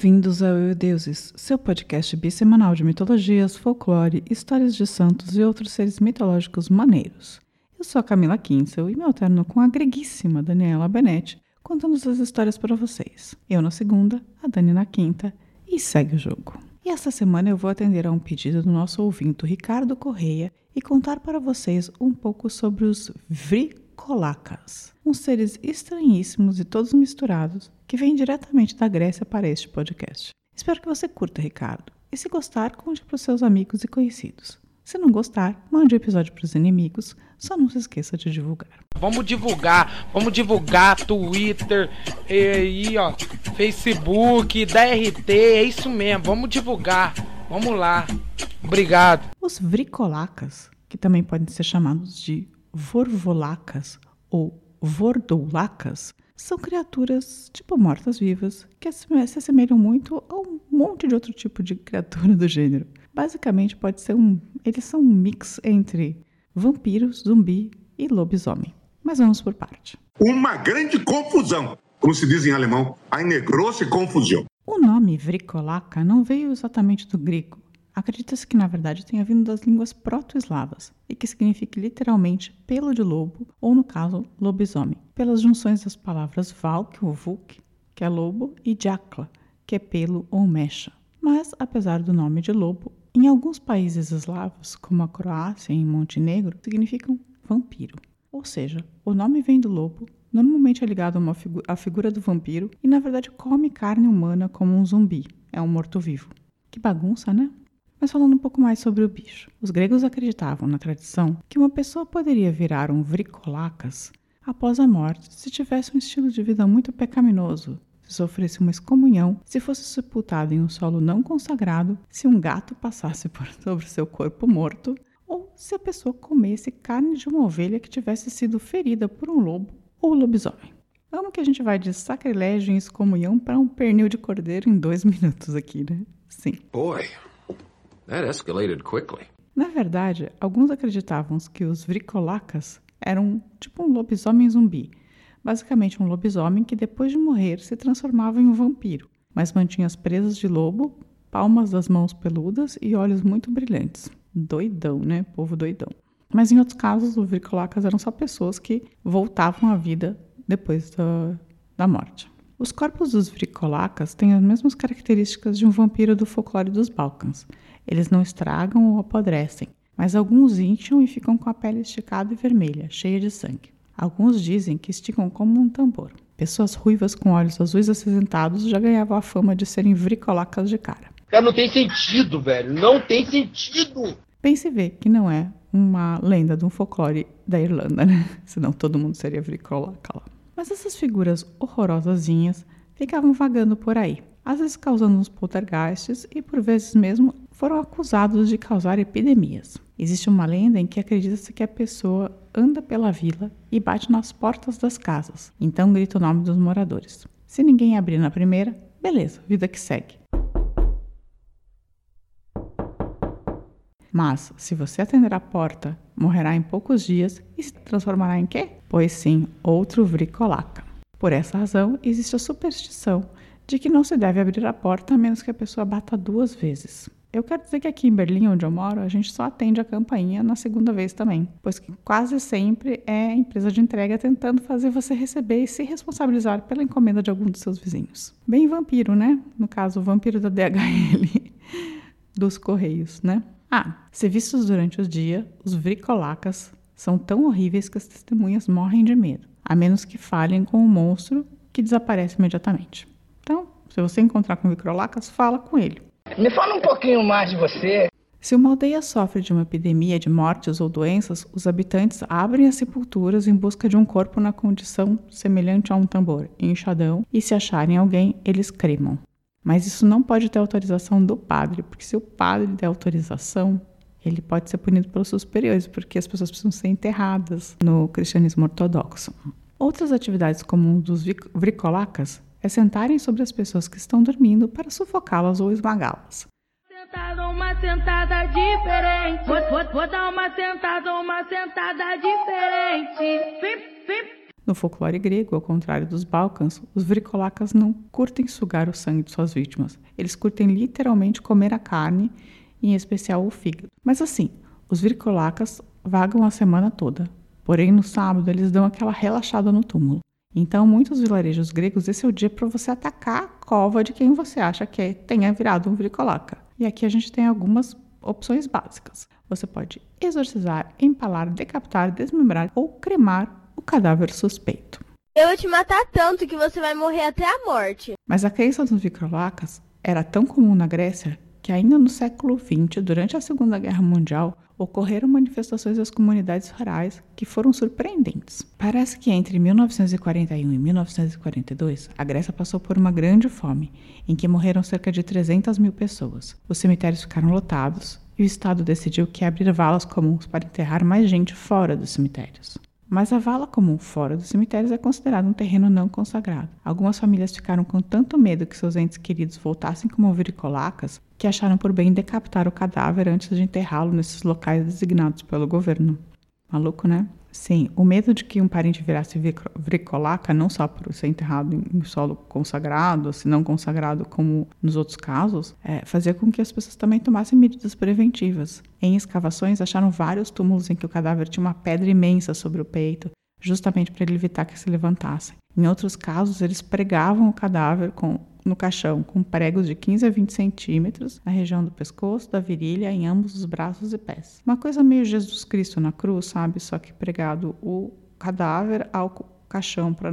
Bem-vindos ao Eu Deuses, seu podcast bissemanal de mitologias, folclore, histórias de santos e outros seres mitológicos maneiros. Eu sou a Camila Kinsel e me alterno com a greguíssima Daniela Benetti, contando as histórias para vocês. Eu na segunda, a Dani na quinta, e segue o jogo. E esta semana eu vou atender a um pedido do nosso ouvinte Ricardo Correia e contar para vocês um pouco sobre os Vrikolacas, uns seres estranhíssimos e todos misturados que vêm diretamente da Grécia para este podcast. Espero que você curta, Ricardo. E se gostar, conte para os seus amigos e conhecidos. Se não gostar, mande o episódio para os inimigos, só não se esqueça de divulgar. Vamos divulgar, vamos divulgar Twitter, e, e ó, Facebook, da RT, é isso mesmo, vamos divulgar. Vamos lá. Obrigado. Os vricolacas, que também podem ser chamados de vorvolacas ou vordoulacas, são criaturas tipo mortas-vivas que se assemelham muito a um monte de outro tipo de criatura do gênero. Basicamente, pode ser um. Eles são um mix entre vampiro, zumbi e lobisomem. Mas vamos por parte. Uma grande confusão. Como se diz em alemão, eine große Konfusion. O nome vricolaca não veio exatamente do grego, Acredita-se que, na verdade, tenha vindo das línguas proto-eslavas e que signifique literalmente pelo de lobo, ou no caso, lobisomem, pelas junções das palavras valk ou vuk, que é lobo, e jakla, que é pelo ou mecha. Mas, apesar do nome de lobo, em alguns países eslavos, como a Croácia e Montenegro, significam vampiro. Ou seja, o nome vem do lobo, normalmente é ligado uma figu à figura do vampiro e, na verdade, come carne humana como um zumbi, é um morto-vivo. Que bagunça, né? Mas falando um pouco mais sobre o bicho. Os gregos acreditavam na tradição que uma pessoa poderia virar um vricolacas após a morte se tivesse um estilo de vida muito pecaminoso, se sofresse uma excomunhão, se fosse sepultado em um solo não consagrado, se um gato passasse por sobre seu corpo morto, ou se a pessoa comesse carne de uma ovelha que tivesse sido ferida por um lobo ou lobisomem. Vamos que a gente vai de sacrilégio em excomunhão para um pernil de cordeiro em dois minutos aqui, né? Sim. Boy, That escalated quickly. Na verdade, alguns acreditavam que os vricolacas eram tipo um lobisomem zumbi, basicamente um lobisomem que depois de morrer se transformava em um vampiro, mas mantinha as presas de lobo, palmas das mãos peludas e olhos muito brilhantes. Doidão, né? Povo doidão. Mas em outros casos, os vricolacas eram só pessoas que voltavam à vida depois da, da morte. Os corpos dos vricolacas têm as mesmas características de um vampiro do folclore dos Balcãs. Eles não estragam ou apodrecem, mas alguns incham e ficam com a pele esticada e vermelha, cheia de sangue. Alguns dizem que esticam como um tambor. Pessoas ruivas com olhos azuis acinzentados já ganhavam a fama de serem vricolacas de cara. Cara, não tem sentido, velho. Não tem sentido. Pense ver que não é uma lenda de um folclore da Irlanda, né? Senão todo mundo seria vricolaca lá. Mas essas figuras horrorosazinhas ficavam vagando por aí, às vezes causando uns poltergeists e por vezes mesmo foram acusados de causar epidemias. Existe uma lenda em que acredita-se que a pessoa anda pela vila e bate nas portas das casas, então grita o nome dos moradores. Se ninguém abrir na primeira, beleza, vida que segue. Mas, se você atender a porta, morrerá em poucos dias e se transformará em quê? Pois sim, outro vricolaca. Por essa razão, existe a superstição de que não se deve abrir a porta a menos que a pessoa bata duas vezes. Eu quero dizer que aqui em Berlim, onde eu moro, a gente só atende a campainha na segunda vez também, pois quase sempre é a empresa de entrega tentando fazer você receber e se responsabilizar pela encomenda de algum dos seus vizinhos. Bem vampiro, né? No caso, o vampiro da DHL dos Correios, né? Ah, se vistos durante o dia, os vricolacas são tão horríveis que as testemunhas morrem de medo, a menos que falhem com o monstro que desaparece imediatamente. Então, se você encontrar com microlacas, fala com ele. Me fala um pouquinho mais de você. Se uma aldeia sofre de uma epidemia de mortes ou doenças, os habitantes abrem as sepulturas em busca de um corpo na condição semelhante a um tambor, enxadão, e se acharem alguém, eles cremam. Mas isso não pode ter autorização do padre, porque se o padre der autorização, ele pode ser punido pelos seus superiores, porque as pessoas precisam ser enterradas no cristianismo ortodoxo. Outras atividades comuns dos vricolacas é sentarem sobre as pessoas que estão dormindo para sufocá-las ou esmagá-las. uma sentada diferente. Vou, vou, vou, dar uma sentada, uma sentada diferente. No folclore grego, ao contrário dos Balcãs, os vricolacas não curtem sugar o sangue de suas vítimas. Eles curtem literalmente comer a carne, em especial o fígado. Mas assim, os vricolacas vagam a semana toda. Porém, no sábado, eles dão aquela relaxada no túmulo. Então, muitos vilarejos gregos, esse é o dia para você atacar a cova de quem você acha que é, tenha virado um vricolaca. E aqui a gente tem algumas opções básicas. Você pode exorcizar, empalar, decapitar, desmembrar ou cremar o cadáver suspeito. Eu vou te matar tanto que você vai morrer até a morte. Mas a crença dos vricolakas era tão comum na Grécia que ainda no século XX, durante a Segunda Guerra Mundial, ocorreram manifestações das comunidades rurais que foram surpreendentes. Parece que entre 1941 e 1942, a Grécia passou por uma grande fome, em que morreram cerca de 300 mil pessoas. Os cemitérios ficaram lotados e o Estado decidiu que abrir valas comuns para enterrar mais gente fora dos cemitérios. Mas a vala comum fora dos cemitérios é considerada um terreno não consagrado. Algumas famílias ficaram com tanto medo que seus entes queridos voltassem como vericolacas que acharam por bem decapitar o cadáver antes de enterrá-lo nesses locais designados pelo governo. Maluco, né? Sim, o medo de que um parente virasse vricolaca, não só por ser enterrado em solo consagrado, se não consagrado como nos outros casos, é, fazia com que as pessoas também tomassem medidas preventivas. Em escavações, acharam vários túmulos em que o cadáver tinha uma pedra imensa sobre o peito, justamente para ele evitar que se levantassem. Em outros casos, eles pregavam o cadáver com no caixão com pregos de 15 a 20 centímetros na região do pescoço, da virilha, em ambos os braços e pés. Uma coisa meio Jesus Cristo na cruz, sabe? Só que pregado o cadáver ao caixão para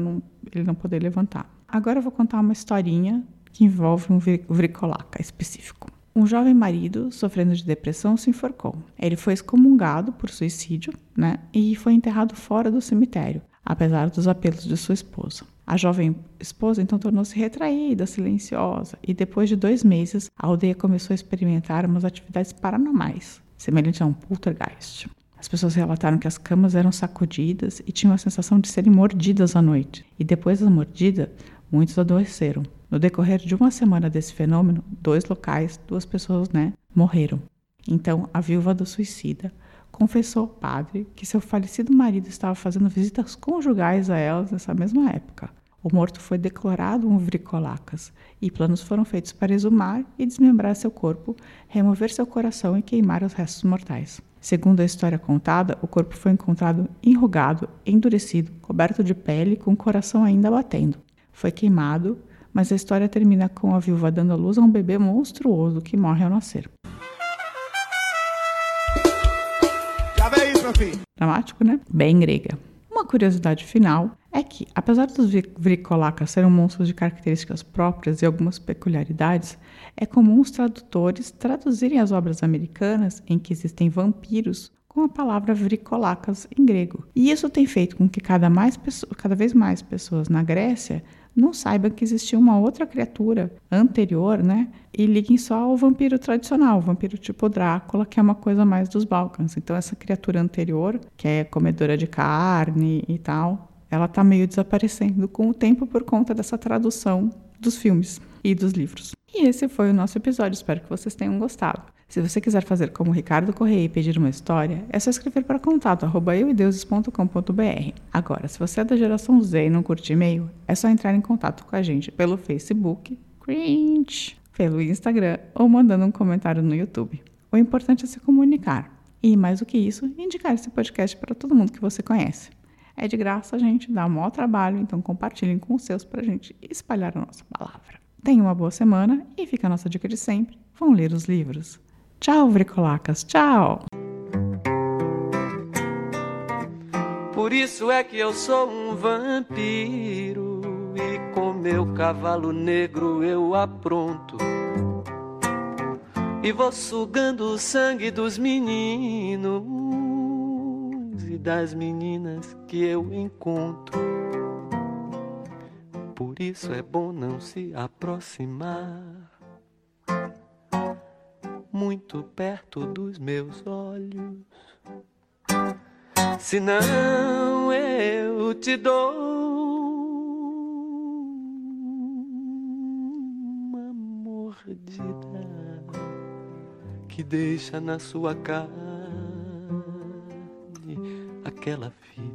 ele não poder levantar. Agora eu vou contar uma historinha que envolve um vricolaca específico. Um jovem marido, sofrendo de depressão, se enforcou. Ele foi excomungado por suicídio, né? E foi enterrado fora do cemitério, apesar dos apelos de sua esposa. A jovem esposa então tornou-se retraída, silenciosa, e depois de dois meses, a aldeia começou a experimentar umas atividades paranormais, semelhantes a um poltergeist. As pessoas relataram que as camas eram sacudidas e tinham a sensação de serem mordidas à noite. E depois da mordida, muitos adoeceram. No decorrer de uma semana desse fenômeno, dois locais, duas pessoas, né, morreram. Então, a viúva do suicida confessou ao padre que seu falecido marido estava fazendo visitas conjugais a elas nessa mesma época. O morto foi declarado um vricolacas e planos foram feitos para exumar e desmembrar seu corpo, remover seu coração e queimar os restos mortais. Segundo a história contada, o corpo foi encontrado enrugado, endurecido, coberto de pele com o coração ainda batendo. Foi queimado, mas a história termina com a viúva dando à luz a um bebê monstruoso que morre ao nascer. Dramático, né? Bem grega. Uma curiosidade final é que, apesar dos vricolacas serem monstros de características próprias e algumas peculiaridades, é comum os tradutores traduzirem as obras americanas em que existem vampiros com a palavra vricolacas em grego. E isso tem feito com que cada, mais, cada vez mais pessoas na Grécia não saibam que existia uma outra criatura anterior, né? E liguem só ao vampiro tradicional, o vampiro tipo Drácula, que é uma coisa mais dos Balcãs. Então, essa criatura anterior, que é comedora de carne e tal, ela tá meio desaparecendo com o tempo por conta dessa tradução dos filmes e dos livros. E esse foi o nosso episódio, espero que vocês tenham gostado. Se você quiser fazer como Ricardo Correia e pedir uma história, é só escrever para contato euideuses.com.br. Agora, se você é da geração Z e não curte e-mail, é só entrar em contato com a gente pelo Facebook, cringe, pelo Instagram ou mandando um comentário no YouTube. O importante é se comunicar. E mais do que isso, indicar esse podcast para todo mundo que você conhece. É de graça, gente, dá um maior trabalho, então compartilhem com os seus para a gente espalhar a nossa palavra. Tenha uma boa semana e fica a nossa dica de sempre: vão ler os livros. Tchau, Vricolacas, tchau! Por isso é que eu sou um vampiro e com meu cavalo negro eu apronto. E vou sugando o sangue dos meninos e das meninas que eu encontro. Por isso é bom não se aproximar muito perto dos meus olhos. Senão eu te dou uma mordida que deixa na sua carne aquela fita